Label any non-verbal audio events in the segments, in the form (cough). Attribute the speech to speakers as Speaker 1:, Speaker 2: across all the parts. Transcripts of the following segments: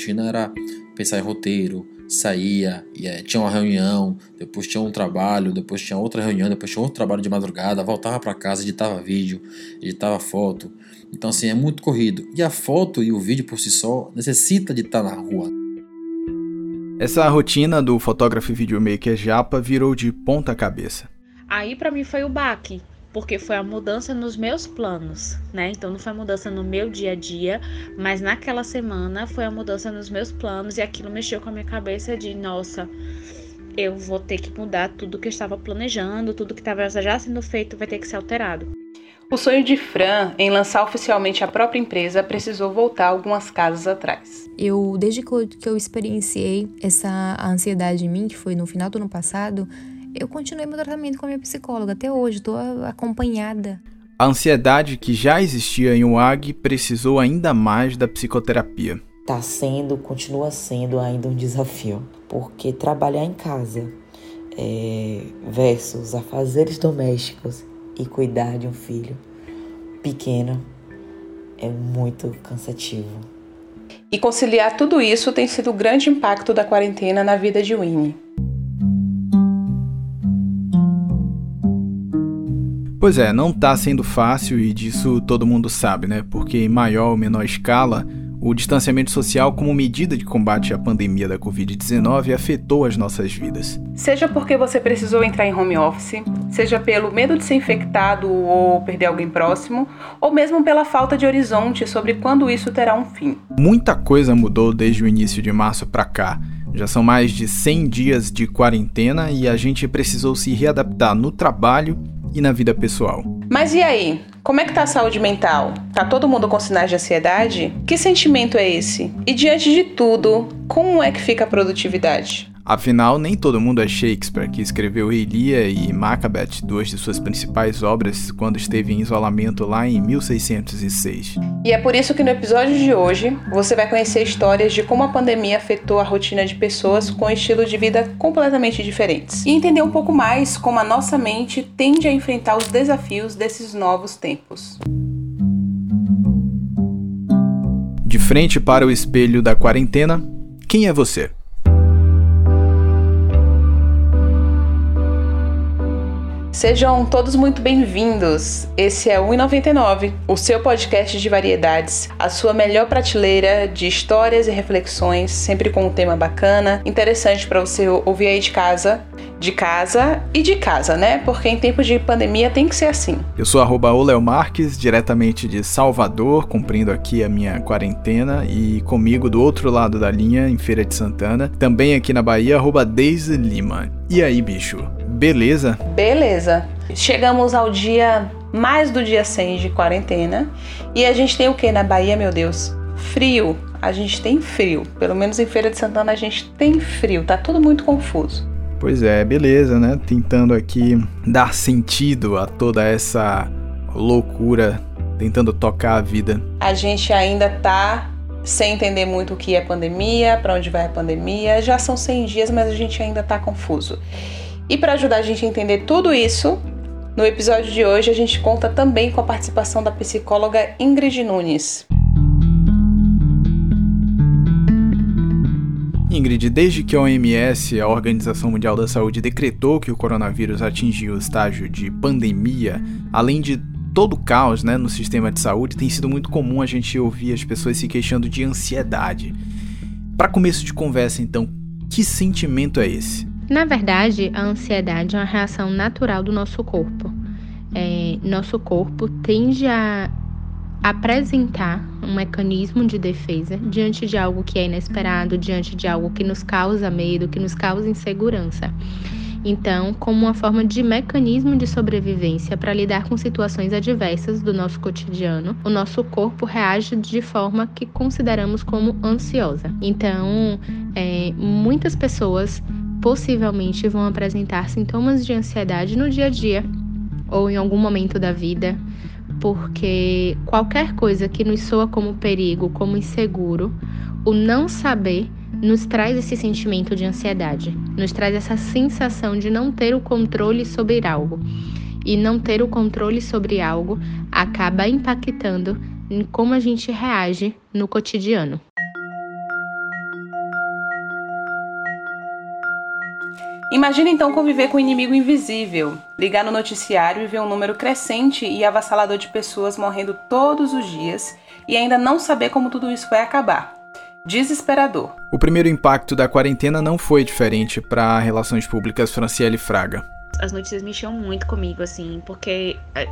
Speaker 1: rotina era pensar em roteiro, saía, ia, tinha uma reunião, depois tinha um trabalho, depois tinha outra reunião, depois tinha outro trabalho de madrugada, voltava para casa, editava vídeo, editava foto. Então assim, é muito corrido. E a foto e o vídeo por si só necessita de estar na rua.
Speaker 2: Essa rotina do fotógrafo e videomaker Japa virou de ponta cabeça.
Speaker 3: Aí para mim foi o baque, porque foi a mudança nos meus planos, né? Então não foi a mudança no meu dia a dia, mas naquela semana foi a mudança nos meus planos e aquilo mexeu com a minha cabeça de, nossa, eu vou ter que mudar tudo que eu estava planejando, tudo que estava já sendo feito vai ter que ser alterado.
Speaker 4: O sonho de Fran em lançar oficialmente a própria empresa precisou voltar algumas casas atrás.
Speaker 5: Eu, desde que eu, que eu experienciei essa ansiedade em mim, que foi no final do ano passado, eu continuei meu tratamento com a minha psicóloga. Até hoje, estou acompanhada.
Speaker 2: A ansiedade que já existia em UAG precisou ainda mais da psicoterapia.
Speaker 6: Está sendo, continua sendo ainda um desafio, porque trabalhar em casa é, versus afazeres domésticos e cuidar de um filho pequeno é muito cansativo.
Speaker 4: E conciliar tudo isso tem sido o grande impacto da quarentena na vida de Winnie.
Speaker 2: Pois é, não tá sendo fácil e disso todo mundo sabe, né? Porque em maior ou menor escala, o distanciamento social como medida de combate à pandemia da Covid-19 afetou as nossas vidas.
Speaker 4: Seja porque você precisou entrar em home office, seja pelo medo de ser infectado ou perder alguém próximo, ou mesmo pela falta de horizonte sobre quando isso terá um fim.
Speaker 2: Muita coisa mudou desde o início de março para cá. Já são mais de 100 dias de quarentena e a gente precisou se readaptar no trabalho e na vida pessoal.
Speaker 4: Mas e aí? Como é que tá a saúde mental? Tá todo mundo com sinais de ansiedade? Que sentimento é esse? E diante de tudo, como é que fica a produtividade?
Speaker 2: Afinal, nem todo mundo é Shakespeare, que escreveu Elia e Macbeth, duas de suas principais obras, quando esteve em isolamento lá em 1606.
Speaker 4: E é por isso que no episódio de hoje você vai conhecer histórias de como a pandemia afetou a rotina de pessoas com estilos de vida completamente diferentes. E entender um pouco mais como a nossa mente tende a enfrentar os desafios desses novos tempos.
Speaker 2: De frente para o espelho da quarentena, quem é você?
Speaker 4: Sejam todos muito bem-vindos. Esse é o 1,99, o seu podcast de variedades, a sua melhor prateleira de histórias e reflexões, sempre com um tema bacana, interessante para você ouvir aí de casa, de casa e de casa, né? Porque em tempos de pandemia tem que ser assim.
Speaker 2: Eu sou arroba Marques, diretamente de Salvador, cumprindo aqui a minha quarentena e comigo do outro lado da linha, em Feira de Santana, também aqui na Bahia, arroba Deise Lima. E aí, bicho? Beleza?
Speaker 4: Beleza. Chegamos ao dia mais do dia 100 de quarentena e a gente tem o que na Bahia, meu Deus? Frio. A gente tem frio. Pelo menos em Feira de Santana a gente tem frio. Tá tudo muito confuso.
Speaker 2: Pois é, beleza, né? Tentando aqui dar sentido a toda essa loucura, tentando tocar a vida.
Speaker 4: A gente ainda tá sem entender muito o que é pandemia, para onde vai a pandemia. Já são 100 dias, mas a gente ainda tá confuso. E para ajudar a gente a entender tudo isso, no episódio de hoje a gente conta também com a participação da psicóloga Ingrid Nunes.
Speaker 2: Ingrid, desde que a OMS, a Organização Mundial da Saúde, decretou que o coronavírus atingiu o estágio de pandemia, além de todo o caos né, no sistema de saúde, tem sido muito comum a gente ouvir as pessoas se queixando de ansiedade. Para começo de conversa, então, que sentimento é esse?
Speaker 3: Na verdade, a ansiedade é uma reação natural do nosso corpo. É, nosso corpo tende a apresentar um mecanismo de defesa diante de algo que é inesperado, diante de algo que nos causa medo, que nos causa insegurança. Então, como uma forma de mecanismo de sobrevivência para lidar com situações adversas do nosso cotidiano, o nosso corpo reage de forma que consideramos como ansiosa. Então, é, muitas pessoas possivelmente vão apresentar sintomas de ansiedade no dia a dia ou em algum momento da vida, porque qualquer coisa que nos soa como perigo, como inseguro, o não saber nos traz esse sentimento de ansiedade, nos traz essa sensação de não ter o controle sobre algo. E não ter o controle sobre algo acaba impactando em como a gente reage no cotidiano.
Speaker 4: Imagina então conviver com um inimigo invisível, ligar no noticiário e ver um número crescente e avassalador de pessoas morrendo todos os dias e ainda não saber como tudo isso vai acabar. Desesperador.
Speaker 2: O primeiro impacto da quarentena não foi diferente para Relações Públicas Franciele Fraga.
Speaker 7: As notícias mexiam muito comigo, assim, porque é,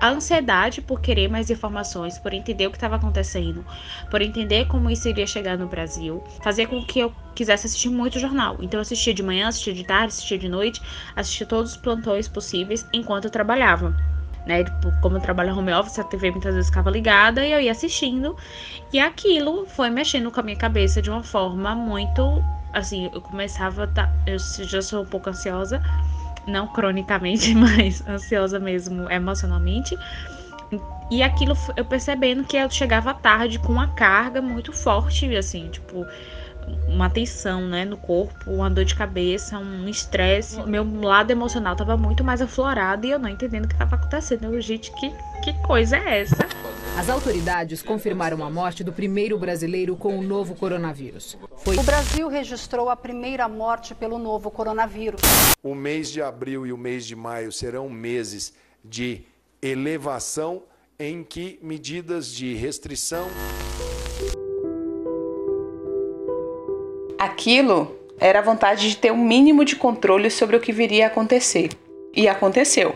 Speaker 7: a ansiedade por querer mais informações, por entender o que estava acontecendo, por entender como isso iria chegar no Brasil, fazia com que eu quisesse assistir muito jornal. Então eu assistia de manhã, assistia de tarde, assistia de noite, assistia todos os plantões possíveis enquanto eu trabalhava. Né, tipo, como eu trabalho home office, a TV muitas vezes ficava ligada e eu ia assistindo. E aquilo foi mexendo com a minha cabeça de uma forma muito. Assim, eu começava. Tá, eu já sou um pouco ansiosa não cronicamente, (laughs) mas ansiosa mesmo emocionalmente. E aquilo eu percebendo que eu chegava tarde com uma carga muito forte, assim, tipo, uma tensão, né, no corpo, uma dor de cabeça, um estresse. Meu lado emocional tava muito mais aflorado e eu não entendendo o que tava acontecendo. Eu, gente, que, que coisa é essa?
Speaker 8: As autoridades confirmaram a morte do primeiro brasileiro com o novo coronavírus.
Speaker 9: Foi... O Brasil registrou a primeira morte pelo novo coronavírus.
Speaker 10: O mês de abril e o mês de maio serão meses de elevação em que medidas de restrição.
Speaker 4: Aquilo era a vontade de ter um mínimo de controle sobre o que viria a acontecer. E aconteceu.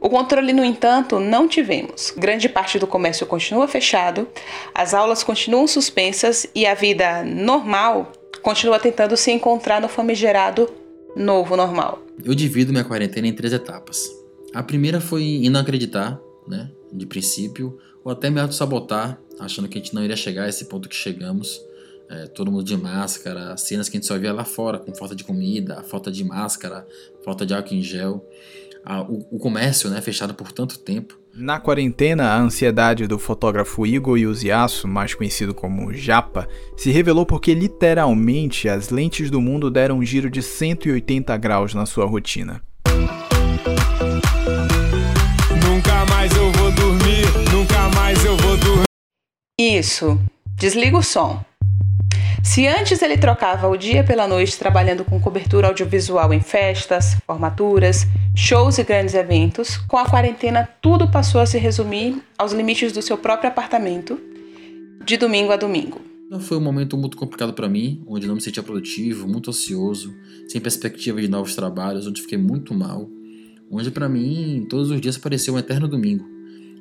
Speaker 4: O controle, no entanto, não tivemos. Grande parte do comércio continua fechado, as aulas continuam suspensas e a vida normal continua tentando se encontrar no famigerado novo normal.
Speaker 1: Eu divido minha quarentena em três etapas. A primeira foi em não acreditar, né, de princípio, ou até me auto-sabotar, achando que a gente não iria chegar a esse ponto que chegamos. É, todo mundo de máscara, cenas que a gente só via lá fora, com falta de comida, falta de máscara, falta de álcool em gel, a, o, o, comércio né, fechado por tanto tempo.
Speaker 2: Na quarentena, a ansiedade do fotógrafo Igor Yuziaço, mais conhecido como Japa, se revelou porque literalmente as lentes do mundo deram um giro de 180 graus na sua rotina.
Speaker 11: Nunca mais eu vou dormir, nunca mais eu vou dormir.
Speaker 4: Isso. Desliga o som. Se antes ele trocava o dia pela noite trabalhando com cobertura audiovisual em festas, formaturas, shows e grandes eventos, com a quarentena tudo passou a se resumir aos limites do seu próprio apartamento, de domingo a domingo.
Speaker 1: Foi um momento muito complicado para mim, onde não me sentia produtivo, muito ansioso, sem perspectiva de novos trabalhos, onde fiquei muito mal, onde para mim todos os dias parecia um eterno domingo.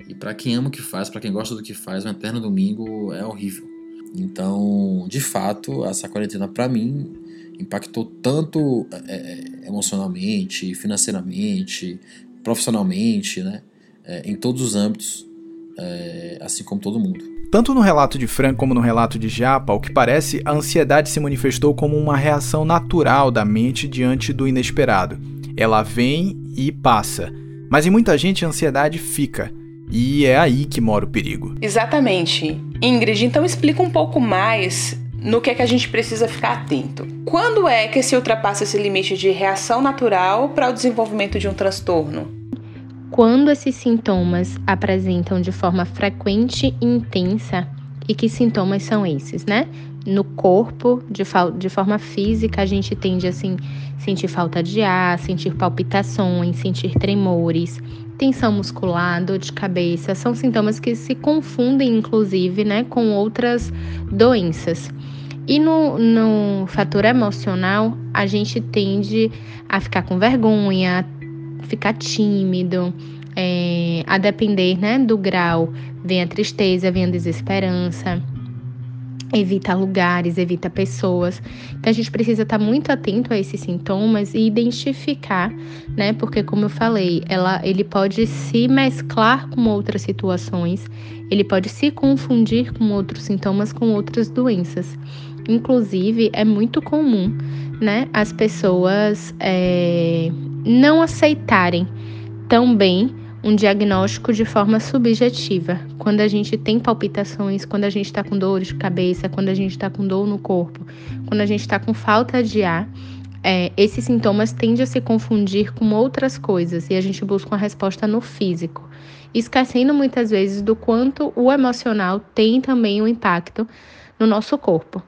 Speaker 1: E para quem ama o que faz, para quem gosta do que faz, um eterno domingo é horrível. Então, de fato, essa quarentena para mim impactou tanto é, é, emocionalmente, financeiramente, profissionalmente, né? É, em todos os âmbitos, é, assim como todo mundo.
Speaker 2: Tanto no relato de Fran como no relato de Japa, ao que parece, a ansiedade se manifestou como uma reação natural da mente diante do inesperado. Ela vem e passa. Mas em muita gente a ansiedade fica. E é aí que mora o perigo.
Speaker 4: Exatamente. Ingrid, então explica um pouco mais no que é que a gente precisa ficar atento. Quando é que se ultrapassa esse limite de reação natural para o desenvolvimento de um transtorno?
Speaker 3: Quando esses sintomas apresentam de forma frequente e intensa, e que sintomas são esses, né? No corpo, de, de forma física, a gente tende assim, sentir falta de ar, sentir palpitações, sentir tremores, tensão muscular, dor de cabeça, são sintomas que se confundem, inclusive, né, com outras doenças. E no, no fator emocional, a gente tende a ficar com vergonha, ficar tímido, é, a depender né, do grau, vem a tristeza, vem a desesperança evita lugares, evita pessoas. Então a gente precisa estar muito atento a esses sintomas e identificar, né? Porque como eu falei, ela, ele pode se mesclar com outras situações, ele pode se confundir com outros sintomas, com outras doenças. Inclusive, é muito comum, né? As pessoas é, não aceitarem tão bem um diagnóstico de forma subjetiva. Quando a gente tem palpitações, quando a gente está com dores de cabeça, quando a gente está com dor no corpo, quando a gente está com falta de ar, é, esses sintomas tendem a se confundir com outras coisas e a gente busca uma resposta no físico, esquecendo muitas vezes do quanto o emocional tem também um impacto no nosso corpo.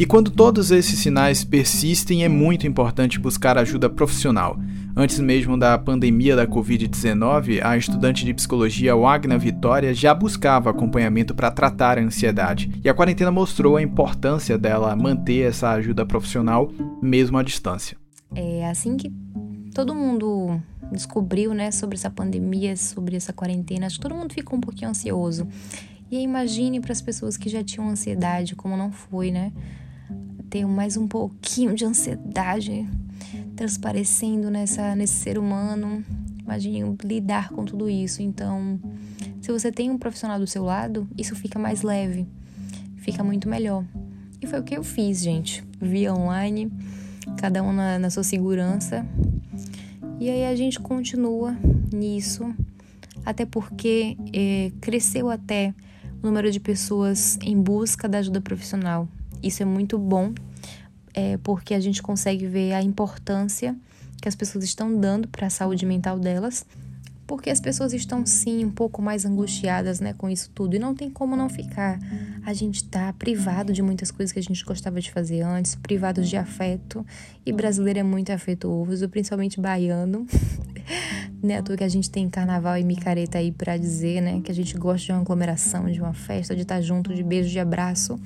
Speaker 2: E quando todos esses sinais persistem, é muito importante buscar ajuda profissional. Antes mesmo da pandemia da Covid-19, a estudante de psicologia Wagner Vitória já buscava acompanhamento para tratar a ansiedade. E a quarentena mostrou a importância dela manter essa ajuda profissional mesmo à distância.
Speaker 5: É assim que todo mundo descobriu, né, sobre essa pandemia, sobre essa quarentena, acho que todo mundo ficou um pouquinho ansioso. E imagine para as pessoas que já tinham ansiedade, como não foi, né? Ter mais um pouquinho de ansiedade transparecendo nessa, nesse ser humano. Imagine lidar com tudo isso. Então, se você tem um profissional do seu lado, isso fica mais leve, fica muito melhor. E foi o que eu fiz, gente. Via online, cada um na, na sua segurança. E aí a gente continua nisso, até porque é, cresceu até o número de pessoas em busca da ajuda profissional. Isso é muito bom, é, porque a gente consegue ver a importância que as pessoas estão dando para a saúde mental delas, porque as pessoas estão sim um pouco mais angustiadas, né, com isso tudo e não tem como não ficar. A gente tá privado de muitas coisas que a gente gostava de fazer antes, privado de afeto, e brasileiro é muito afetuoso, principalmente baiano. (laughs) né, à toa que a gente tem carnaval e micareta aí para dizer, né, que a gente gosta de uma aglomeração, de uma festa, de estar junto, de beijo, de abraço.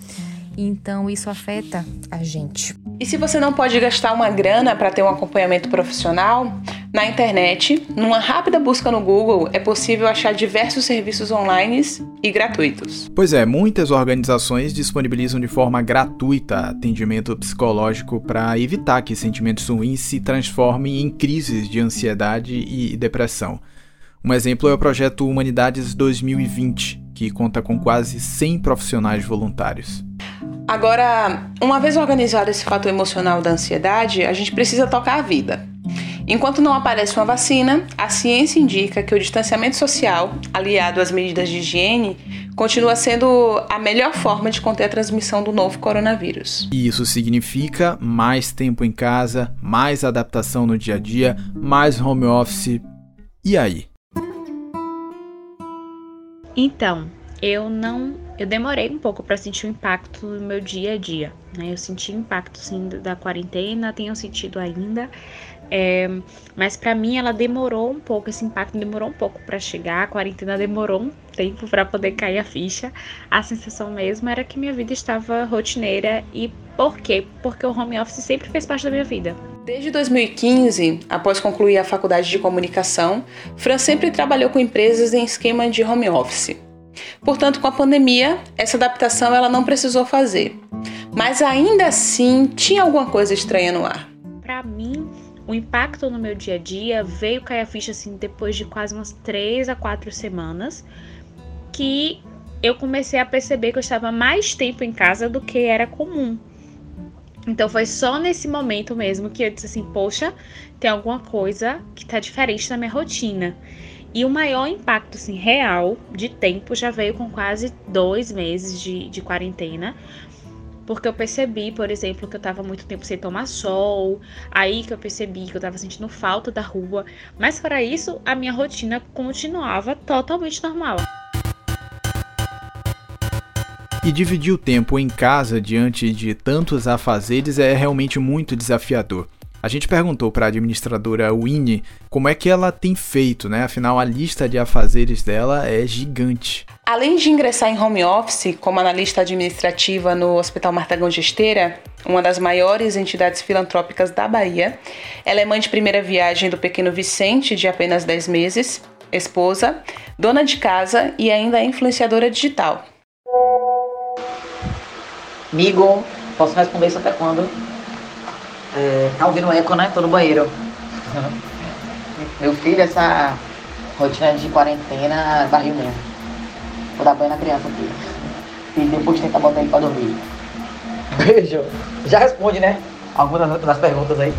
Speaker 5: Então isso afeta a gente.
Speaker 4: E se você não pode gastar uma grana para ter um acompanhamento profissional, na internet, numa rápida busca no Google, é possível achar diversos serviços online e gratuitos.
Speaker 2: Pois é, muitas organizações disponibilizam de forma gratuita atendimento psicológico para evitar que sentimentos ruins se transformem em crises de ansiedade e depressão. Um exemplo é o projeto Humanidades 2020, que conta com quase 100 profissionais voluntários.
Speaker 4: Agora, uma vez organizado esse fator emocional da ansiedade, a gente precisa tocar a vida. Enquanto não aparece uma vacina, a ciência indica que o distanciamento social, aliado às medidas de higiene, continua sendo a melhor forma de conter a transmissão do novo coronavírus.
Speaker 2: E isso significa mais tempo em casa, mais adaptação no dia a dia, mais home office. E aí?
Speaker 7: Então, eu não, eu demorei um pouco para sentir o impacto no meu dia a dia, né? Eu senti o impacto sim da quarentena, tenho sentido ainda, é, mas para mim ela demorou um pouco, esse impacto demorou um pouco para chegar, a quarentena demorou um tempo para poder cair a ficha. A sensação mesmo era que minha vida estava rotineira e por quê? Porque o home office sempre fez parte da minha vida.
Speaker 4: Desde 2015, após concluir a faculdade de comunicação, Fran sempre trabalhou com empresas em esquema de home office. Portanto, com a pandemia, essa adaptação ela não precisou fazer. Mas ainda assim, tinha alguma coisa estranha no ar.
Speaker 7: Para mim, o impacto no meu dia a dia veio cair a ficha assim depois de quase umas três a quatro semanas, que eu comecei a perceber que eu estava mais tempo em casa do que era comum. Então foi só nesse momento mesmo que eu disse assim, poxa, tem alguma coisa que tá diferente na minha rotina. E o maior impacto assim, real de tempo já veio com quase dois meses de, de quarentena. Porque eu percebi, por exemplo, que eu tava muito tempo sem tomar sol, aí que eu percebi que eu tava sentindo falta da rua. Mas para isso, a minha rotina continuava totalmente normal.
Speaker 2: E dividir o tempo em casa diante de tantos afazeres é realmente muito desafiador. A gente perguntou para a administradora Winnie como é que ela tem feito, né? Afinal, a lista de afazeres dela é gigante.
Speaker 4: Além de ingressar em home office como analista administrativa no Hospital Martagão Gesteira, uma das maiores entidades filantrópicas da Bahia, ela é mãe de primeira viagem do pequeno Vicente, de apenas 10 meses, esposa, dona de casa e ainda é influenciadora digital.
Speaker 6: Amigo, posso responder isso até quando? É, tá ouvindo eco, né? Tô no banheiro. Meu filho, essa rotina de quarentena barril mesmo. Vou dar banho na criança aqui. E depois tentar botar ele pra dormir. Beijo. Já responde, né? Algumas das perguntas aí.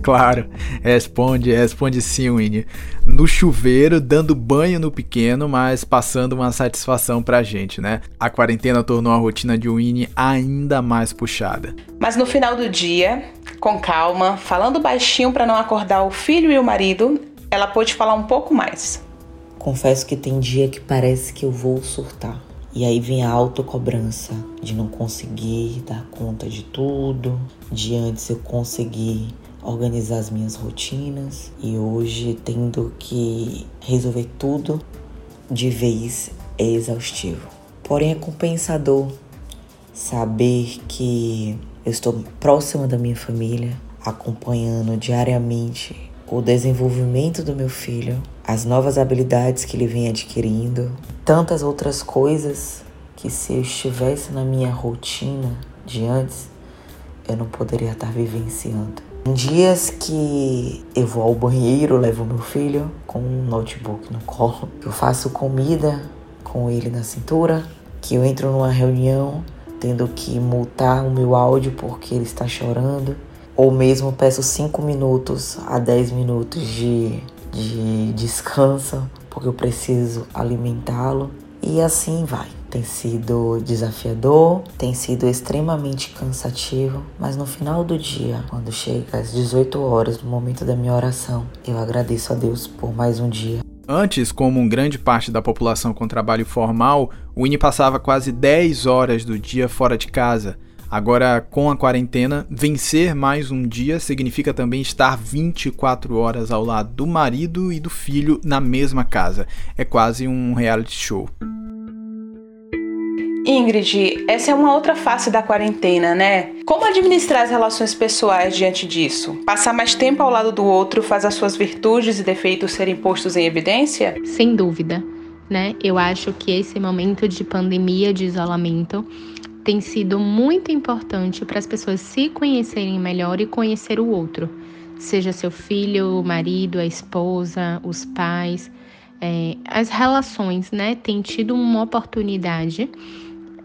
Speaker 6: (laughs)
Speaker 2: Claro, responde, responde sim, Winnie. No chuveiro, dando banho no pequeno, mas passando uma satisfação pra gente, né? A quarentena tornou a rotina de Winnie ainda mais puxada.
Speaker 4: Mas no final do dia, com calma, falando baixinho para não acordar o filho e o marido, ela pôde falar um pouco mais.
Speaker 6: Confesso que tem dia que parece que eu vou surtar. E aí vem a autocobrança de não conseguir dar conta de tudo, de antes eu conseguir organizar as minhas rotinas e hoje tendo que resolver tudo de vez é exaustivo. Porém é compensador saber que eu estou próxima da minha família, acompanhando diariamente o desenvolvimento do meu filho, as novas habilidades que ele vem adquirindo, tantas outras coisas que se eu estivesse na minha rotina de antes, eu não poderia estar vivenciando. Dias que eu vou ao banheiro, levo meu filho com um notebook no colo, que eu faço comida com ele na cintura, que eu entro numa reunião tendo que multar o meu áudio porque ele está chorando, ou mesmo peço 5 minutos a 10 minutos de, de descanso porque eu preciso alimentá-lo, e assim vai. Tem sido desafiador, tem sido extremamente cansativo, mas no final do dia, quando chega às 18 horas, no momento da minha oração, eu agradeço a Deus por mais um dia.
Speaker 2: Antes, como grande parte da população com trabalho formal, o Winnie passava quase 10 horas do dia fora de casa. Agora, com a quarentena, vencer mais um dia significa também estar 24 horas ao lado do marido e do filho na mesma casa. É quase um reality show.
Speaker 4: Ingrid, essa é uma outra face da quarentena, né? Como administrar as relações pessoais diante disso? Passar mais tempo ao lado do outro faz as suas virtudes e defeitos serem postos em evidência?
Speaker 3: Sem dúvida, né? Eu acho que esse momento de pandemia, de isolamento, tem sido muito importante para as pessoas se conhecerem melhor e conhecer o outro, seja seu filho, o marido, a esposa, os pais. É, as relações, né, têm tido uma oportunidade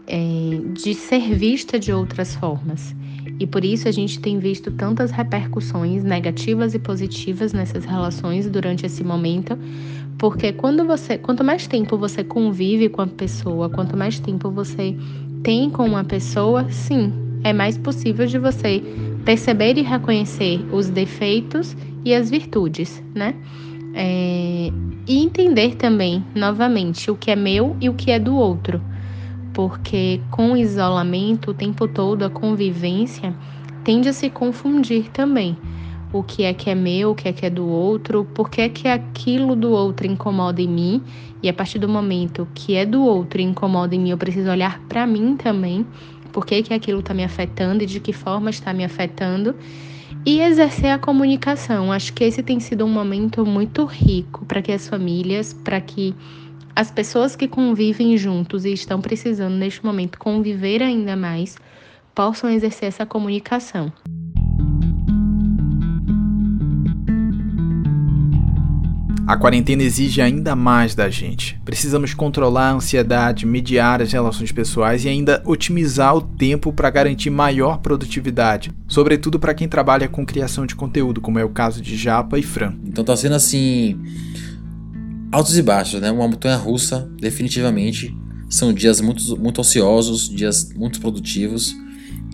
Speaker 3: é, de ser vista de outras formas. E por isso a gente tem visto tantas repercussões negativas e positivas nessas relações durante esse momento, porque quando você, quanto mais tempo você convive com a pessoa, quanto mais tempo você tem com uma pessoa, sim, é mais possível de você perceber e reconhecer os defeitos e as virtudes, né? É, e entender também, novamente, o que é meu e o que é do outro porque com o isolamento o tempo todo, a convivência tende a se confundir também. O que é que é meu, o que é que é do outro, por que é que aquilo do outro incomoda em mim, e a partir do momento que é do outro e incomoda em mim, eu preciso olhar para mim também, por que, que aquilo está me afetando e de que forma está me afetando, e exercer a comunicação. Acho que esse tem sido um momento muito rico para que as famílias, para que as pessoas que convivem juntos e estão precisando neste momento conviver ainda mais possam exercer essa comunicação.
Speaker 2: A quarentena exige ainda mais da gente. Precisamos controlar a ansiedade, mediar as relações pessoais e ainda otimizar o tempo para garantir maior produtividade, sobretudo para quem trabalha com criação de conteúdo, como é o caso de Japa e Fran.
Speaker 1: Então tá sendo assim altos e baixos, né? Uma montanha russa, definitivamente. São dias muito, muito ociosos, dias muito produtivos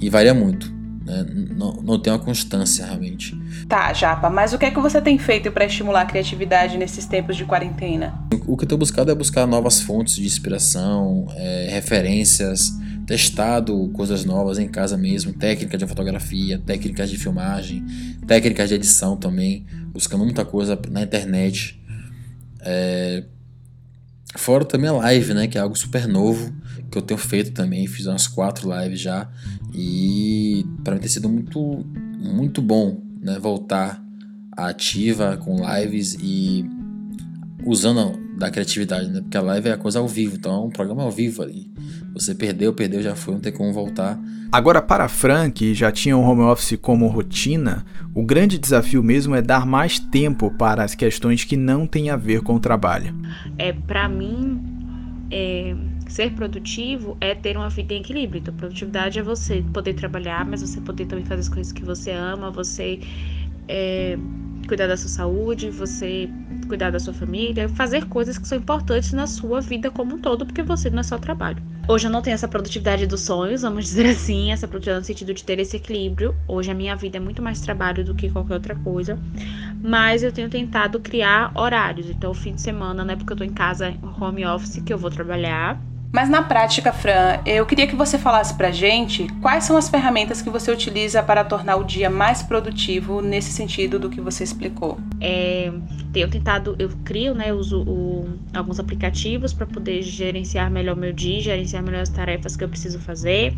Speaker 1: e varia muito. Né? Não, não tem uma constância realmente.
Speaker 4: Tá, Japa, mas o que é que você tem feito para estimular a criatividade nesses tempos de quarentena?
Speaker 1: O que eu tenho buscado é buscar novas fontes de inspiração, é, referências, testado coisas novas em casa mesmo, técnicas de fotografia, técnicas de filmagem, técnicas de edição também, buscando muita coisa na internet. É... Fora também a live, né? Que é algo super novo que eu tenho feito também. Fiz umas quatro lives já. E para mim tem sido muito, muito bom, né? Voltar ativa com lives e usando da criatividade, né? Porque a live é a coisa ao vivo, então é um programa ao vivo ali. Você perdeu, perdeu, já foi, não tem como voltar.
Speaker 2: Agora, para Frank, que já tinha o home office como rotina, o grande desafio mesmo é dar mais tempo para as questões que não têm a ver com o trabalho.
Speaker 7: É, para mim, é, ser produtivo é ter uma vida em equilíbrio. Então, produtividade é você poder trabalhar, mas você poder também fazer as coisas que você ama, você é, cuidar da sua saúde, você cuidar da sua família, fazer coisas que são importantes na sua vida como um todo, porque você não é só trabalho. Hoje eu não tenho essa produtividade dos sonhos, vamos dizer assim, essa produtividade no sentido de ter esse equilíbrio. Hoje a minha vida é muito mais trabalho do que qualquer outra coisa, mas eu tenho tentado criar horários. Então, o fim de semana, não é porque eu tô em casa, home office, que eu vou trabalhar.
Speaker 4: Mas na prática, Fran, eu queria que você falasse pra gente quais são as ferramentas que você utiliza para tornar o dia mais produtivo nesse sentido do que você explicou.
Speaker 7: É, tenho tentado, eu crio, né, uso o, alguns aplicativos para poder gerenciar melhor meu dia, gerenciar melhor as tarefas que eu preciso fazer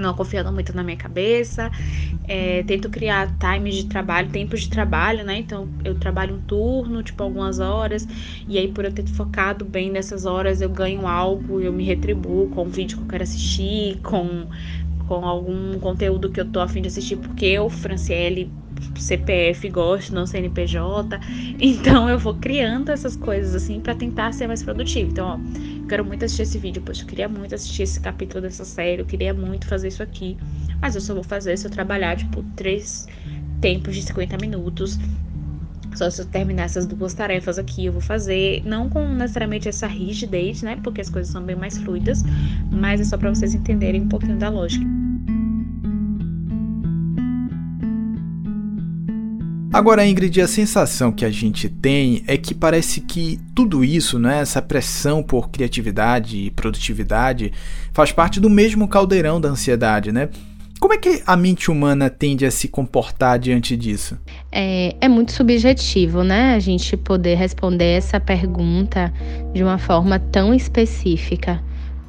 Speaker 7: não confiando muito na minha cabeça. É, tento criar times de trabalho, tempos de trabalho, né? Então eu trabalho um turno, tipo algumas horas, e aí por eu ter focado bem nessas horas, eu ganho algo, eu me retribuo com o vídeo que eu quero assistir, com, com algum conteúdo que eu tô afim de assistir, porque eu, Franciele, CPF gosto, não CNPJ. Então eu vou criando essas coisas assim para tentar ser mais produtivo. Então, ó, quero muito assistir esse vídeo, poxa, eu queria muito assistir esse capítulo dessa série, eu queria muito fazer isso aqui. Mas eu só vou fazer se eu trabalhar, tipo, três tempos de 50 minutos. Só se eu terminar essas duas tarefas aqui, eu vou fazer. Não com necessariamente essa rigidez, né? Porque as coisas são bem mais fluidas. Mas é só para vocês entenderem um pouquinho da lógica.
Speaker 2: Agora, Ingrid, a sensação que a gente tem é que parece que tudo isso, né, essa pressão por criatividade e produtividade, faz parte do mesmo caldeirão da ansiedade, né? Como é que a mente humana tende a se comportar diante disso?
Speaker 3: É, é muito subjetivo, né? A gente poder responder essa pergunta de uma forma tão específica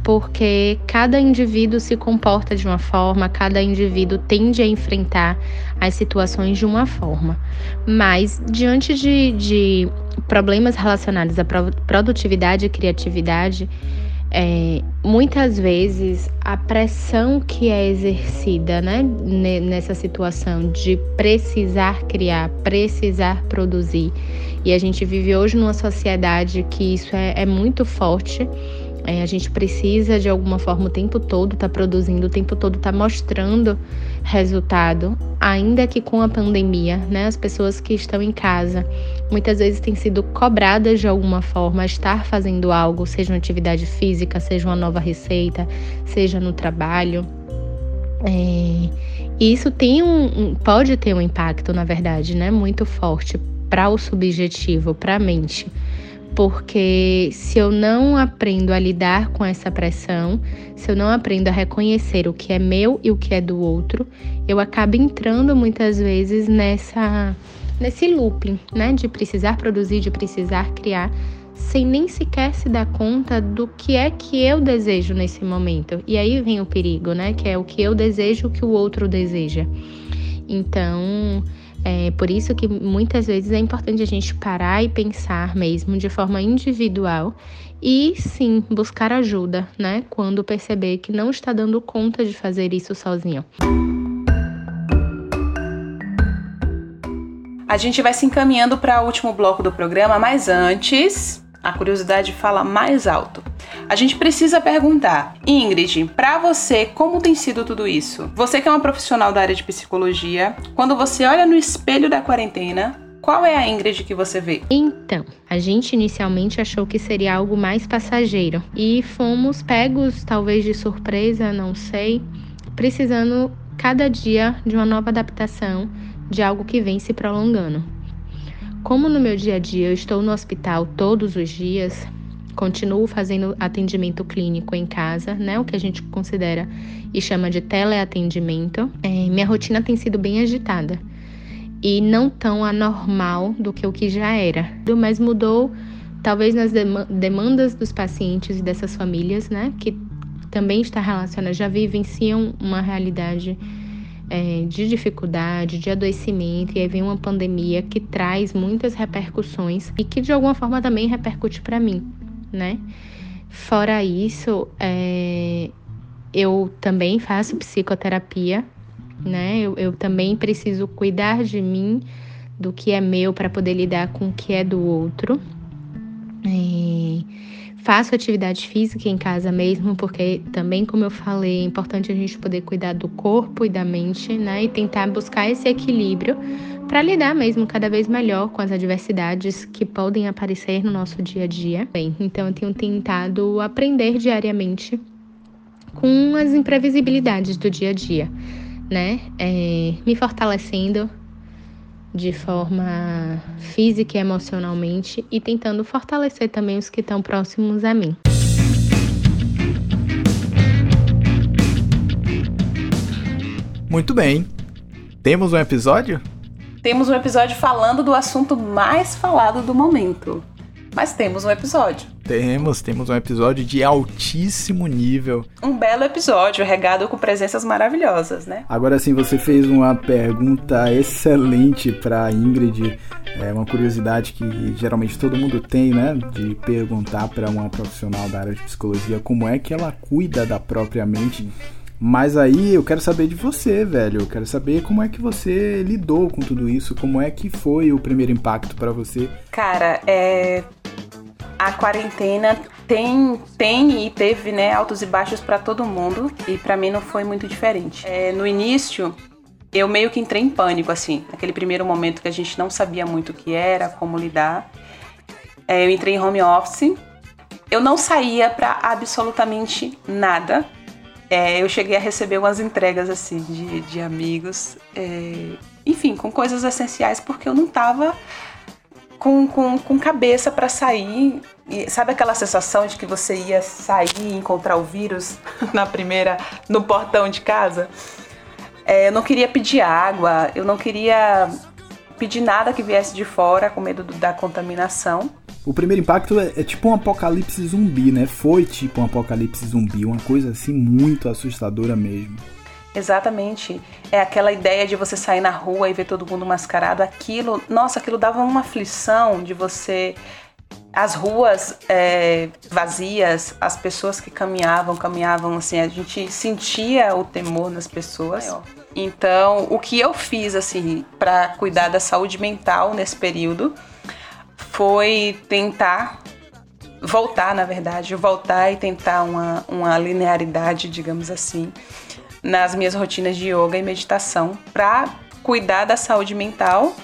Speaker 3: porque cada indivíduo se comporta de uma forma, cada indivíduo tende a enfrentar as situações de uma forma. Mas, diante de, de problemas relacionados à produtividade e criatividade, é, muitas vezes a pressão que é exercida né, nessa situação de precisar criar, precisar produzir, e a gente vive hoje numa sociedade que isso é, é muito forte é, a gente precisa, de alguma forma, o tempo todo estar tá produzindo, o tempo todo estar tá mostrando resultado, ainda que com a pandemia, né? As pessoas que estão em casa muitas vezes têm sido cobradas de alguma forma a estar fazendo algo, seja uma atividade física, seja uma nova receita, seja no trabalho. É, e isso tem um, pode ter um impacto, na verdade, né? Muito forte para o subjetivo, para a mente porque se eu não aprendo a lidar com essa pressão, se eu não aprendo a reconhecer o que é meu e o que é do outro, eu acabo entrando muitas vezes nessa nesse looping, né, de precisar produzir, de precisar criar, sem nem sequer se dar conta do que é que eu desejo nesse momento. E aí vem o perigo, né, que é o que eu desejo, o que o outro deseja. Então, é por isso que muitas vezes é importante a gente parar e pensar mesmo de forma individual e sim buscar ajuda, né? Quando perceber que não está dando conta de fazer isso sozinho.
Speaker 4: A gente vai se encaminhando para o último bloco do programa, mas antes, a curiosidade fala mais alto. A gente precisa perguntar, Ingrid, para você, como tem sido tudo isso? Você que é uma profissional da área de psicologia, quando você olha no espelho da quarentena, qual é a Ingrid que você vê?
Speaker 3: Então, a gente inicialmente achou que seria algo mais passageiro e fomos pegos, talvez de surpresa, não sei, precisando cada dia de uma nova adaptação de algo que vem se prolongando. Como no meu dia a dia eu estou no hospital todos os dias, continuo fazendo atendimento clínico em casa, né? O que a gente considera e chama de teleatendimento. É, minha rotina tem sido bem agitada e não tão anormal do que o que já era. Mas mudou talvez nas demandas dos pacientes e dessas famílias, né? Que também está relacionada, já vivenciam uma realidade é, de dificuldade, de adoecimento, e aí vem uma pandemia que traz muitas repercussões e que de alguma forma também repercute para mim, né? Fora isso, é, eu também faço psicoterapia, né? Eu, eu também preciso cuidar de mim, do que é meu, para poder lidar com o que é do outro. É, Faço atividade física em casa mesmo, porque também, como eu falei, é importante a gente poder cuidar do corpo e da mente, né? E tentar buscar esse equilíbrio para lidar mesmo cada vez melhor com as adversidades que podem aparecer no nosso dia a dia. Bem, então eu tenho tentado aprender diariamente com as imprevisibilidades do dia a dia, né? É, me fortalecendo de forma física e emocionalmente e tentando fortalecer também os que estão próximos a mim.
Speaker 2: Muito bem. Temos um episódio?
Speaker 4: Temos um episódio falando do assunto mais falado do momento. Mas temos um episódio.
Speaker 2: Temos, temos um episódio de altíssimo nível.
Speaker 4: Um belo episódio, regado com presenças maravilhosas, né?
Speaker 2: Agora sim, você fez uma pergunta excelente para Ingrid. É uma curiosidade que geralmente todo mundo tem, né? De perguntar para uma profissional da área de psicologia como é que ela cuida da própria mente. Mas aí eu quero saber de você, velho. Eu quero saber como é que você lidou com tudo isso, como é que foi o primeiro impacto para você.
Speaker 4: Cara, é a quarentena tem, tem e teve, né, altos e baixos para todo mundo e para mim não foi muito diferente. É, no início, eu meio que entrei em pânico, assim, naquele primeiro momento que a gente não sabia muito o que era, como lidar. É, eu entrei em home office. Eu não saía para absolutamente nada. É, eu cheguei a receber umas entregas assim de, de amigos, é, enfim, com coisas essenciais, porque eu não tava com, com, com cabeça para sair. E sabe aquela sensação de que você ia sair e encontrar o vírus (laughs) na primeira, no portão de casa? É, eu não queria pedir água, eu não queria pedir nada que viesse de fora com medo da contaminação.
Speaker 2: O primeiro impacto é, é, tipo um apocalipse zumbi, né? Foi tipo um apocalipse zumbi, uma coisa assim muito assustadora mesmo.
Speaker 4: Exatamente. É aquela ideia de você sair na rua e ver todo mundo mascarado. Aquilo, nossa, aquilo dava uma aflição de você. As ruas é, vazias, as pessoas que caminhavam, caminhavam assim, a gente sentia o temor nas pessoas. Então, o que eu fiz assim para cuidar da saúde mental nesse período foi tentar voltar, na verdade, voltar e tentar uma, uma linearidade, digamos assim, nas minhas rotinas de yoga e meditação para cuidar da saúde mental,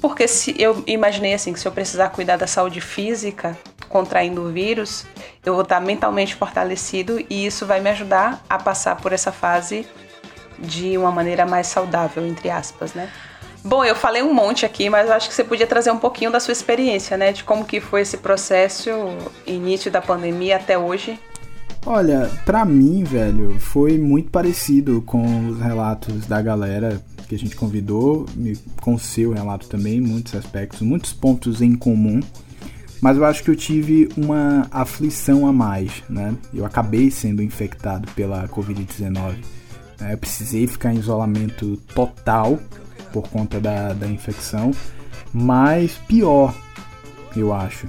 Speaker 4: porque se eu imaginei assim que se eu precisar cuidar da saúde física, contraindo o vírus, eu vou estar mentalmente fortalecido e isso vai me ajudar a passar por essa fase de uma maneira mais saudável, entre aspas, né? Bom, eu falei um monte aqui, mas acho que você podia trazer um pouquinho da sua experiência, né? De como que foi esse processo, início da pandemia até hoje.
Speaker 2: Olha, para mim, velho, foi muito parecido com os relatos da galera que a gente convidou, com o seu relato também, muitos aspectos, muitos pontos em comum. Mas eu acho que eu tive uma aflição a mais, né? Eu acabei sendo infectado pela Covid-19. Né? Eu precisei ficar em isolamento total por conta da, da infecção. Mas pior, eu acho.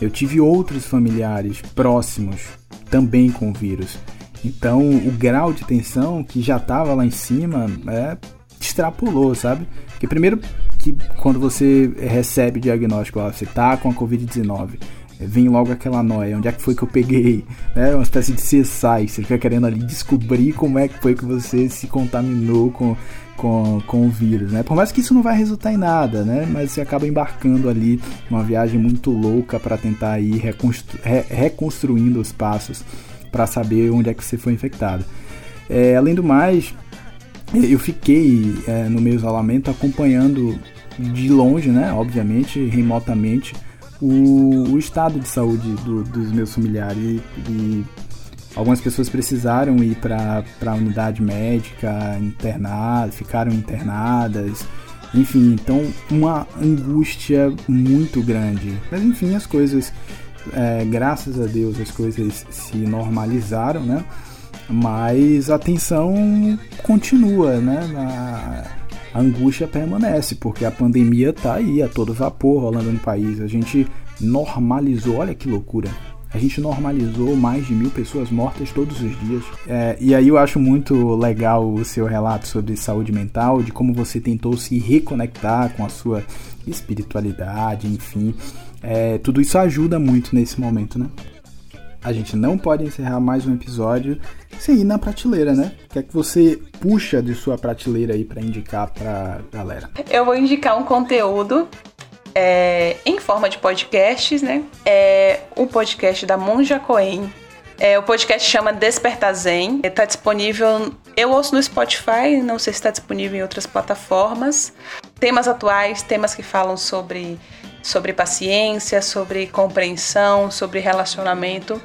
Speaker 2: Eu tive outros familiares próximos também com o vírus. Então o grau de tensão que já estava lá em cima é, extrapolou, sabe? Porque primeiro que quando você recebe o diagnóstico, ó, você tá com a Covid-19, vem logo aquela noia, onde é que foi que eu peguei, né? Uma espécie de CSI, você fica querendo ali descobrir como é que foi que você se contaminou com, com, com o vírus, né? Por mais que isso não vai resultar em nada, né? Mas você acaba embarcando ali numa viagem muito louca para tentar ir reconstru re reconstruindo os passos para saber onde é que você foi infectado. É, além do mais, eu fiquei é, no meu isolamento acompanhando de longe, né? Obviamente, remotamente, o, o estado de saúde do, dos meus familiares e, e algumas pessoas precisaram ir para a unidade médica, internadas, ficaram internadas, enfim, então uma angústia muito grande. Mas enfim, as coisas, é, graças a Deus, as coisas se normalizaram, né? Mas a tensão continua, né? A, a angústia permanece, porque a pandemia tá aí a todo vapor rolando no país. A gente normalizou, olha que loucura. A gente normalizou mais de mil pessoas mortas todos os dias. É, e aí eu acho muito legal o seu relato sobre saúde mental, de como você tentou se reconectar com a sua espiritualidade, enfim. É, tudo isso ajuda muito nesse momento, né? A gente não pode encerrar mais um episódio sem ir na prateleira, né? O que é que você puxa de sua prateleira aí para indicar pra galera?
Speaker 4: Eu vou indicar um conteúdo é, em forma de podcasts, né? É o podcast da Monja Coen. É, o podcast chama Despertar Zen. Está disponível. Eu ouço no Spotify, não sei se está disponível em outras plataformas. Temas atuais, temas que falam sobre, sobre paciência, sobre compreensão, sobre relacionamento.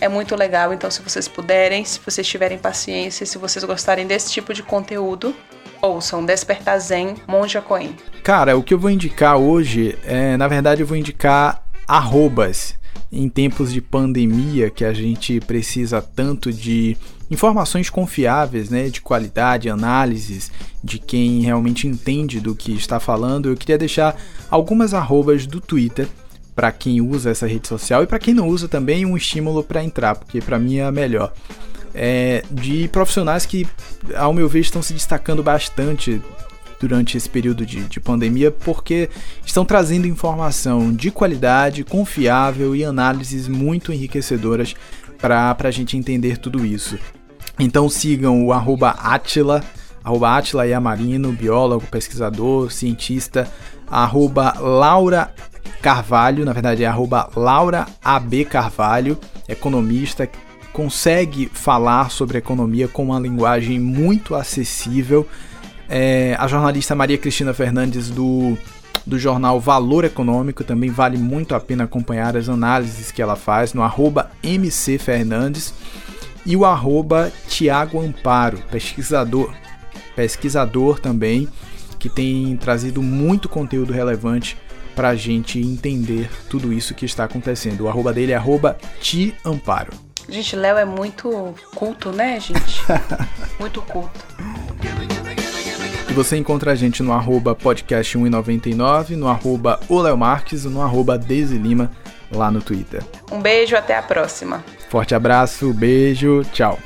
Speaker 4: É muito legal, então se vocês puderem, se vocês tiverem paciência, se vocês gostarem desse tipo de conteúdo, ouçam Despertar Zen, Monja Coen.
Speaker 2: Cara, o que eu vou indicar hoje, é, na verdade eu vou indicar arrobas em tempos de pandemia que a gente precisa tanto de informações confiáveis, né, de qualidade, análises de quem realmente entende do que está falando. Eu queria deixar algumas arrobas do Twitter para quem usa essa rede social e para quem não usa também um estímulo para entrar, porque para mim é a melhor. É, de profissionais que, ao meu ver, estão se destacando bastante durante esse período de, de pandemia, porque estão trazendo informação de qualidade, confiável e análises muito enriquecedoras para a gente entender tudo isso. Então sigam o arroba Atila, arroba Atila Yamarino, biólogo, pesquisador, cientista, arroba Laura Carvalho, na verdade é arroba Laura AB Carvalho, economista, consegue falar sobre economia com uma linguagem muito acessível. É, a jornalista Maria Cristina Fernandes do, do jornal Valor Econômico, também vale muito a pena acompanhar as análises que ela faz no arroba MC Fernandes e o arroba Tiago Amparo, pesquisador, pesquisador também, que tem trazido muito conteúdo relevante para a gente entender tudo isso que está acontecendo. O arroba dele é arroba Ti Amparo.
Speaker 4: Gente, Léo é muito culto, né, gente? (laughs) muito culto.
Speaker 2: E você encontra a gente no arroba podcast199, no arroba Marques no arroba Lima lá no Twitter.
Speaker 4: Um beijo, até a próxima.
Speaker 2: Forte abraço, beijo, tchau.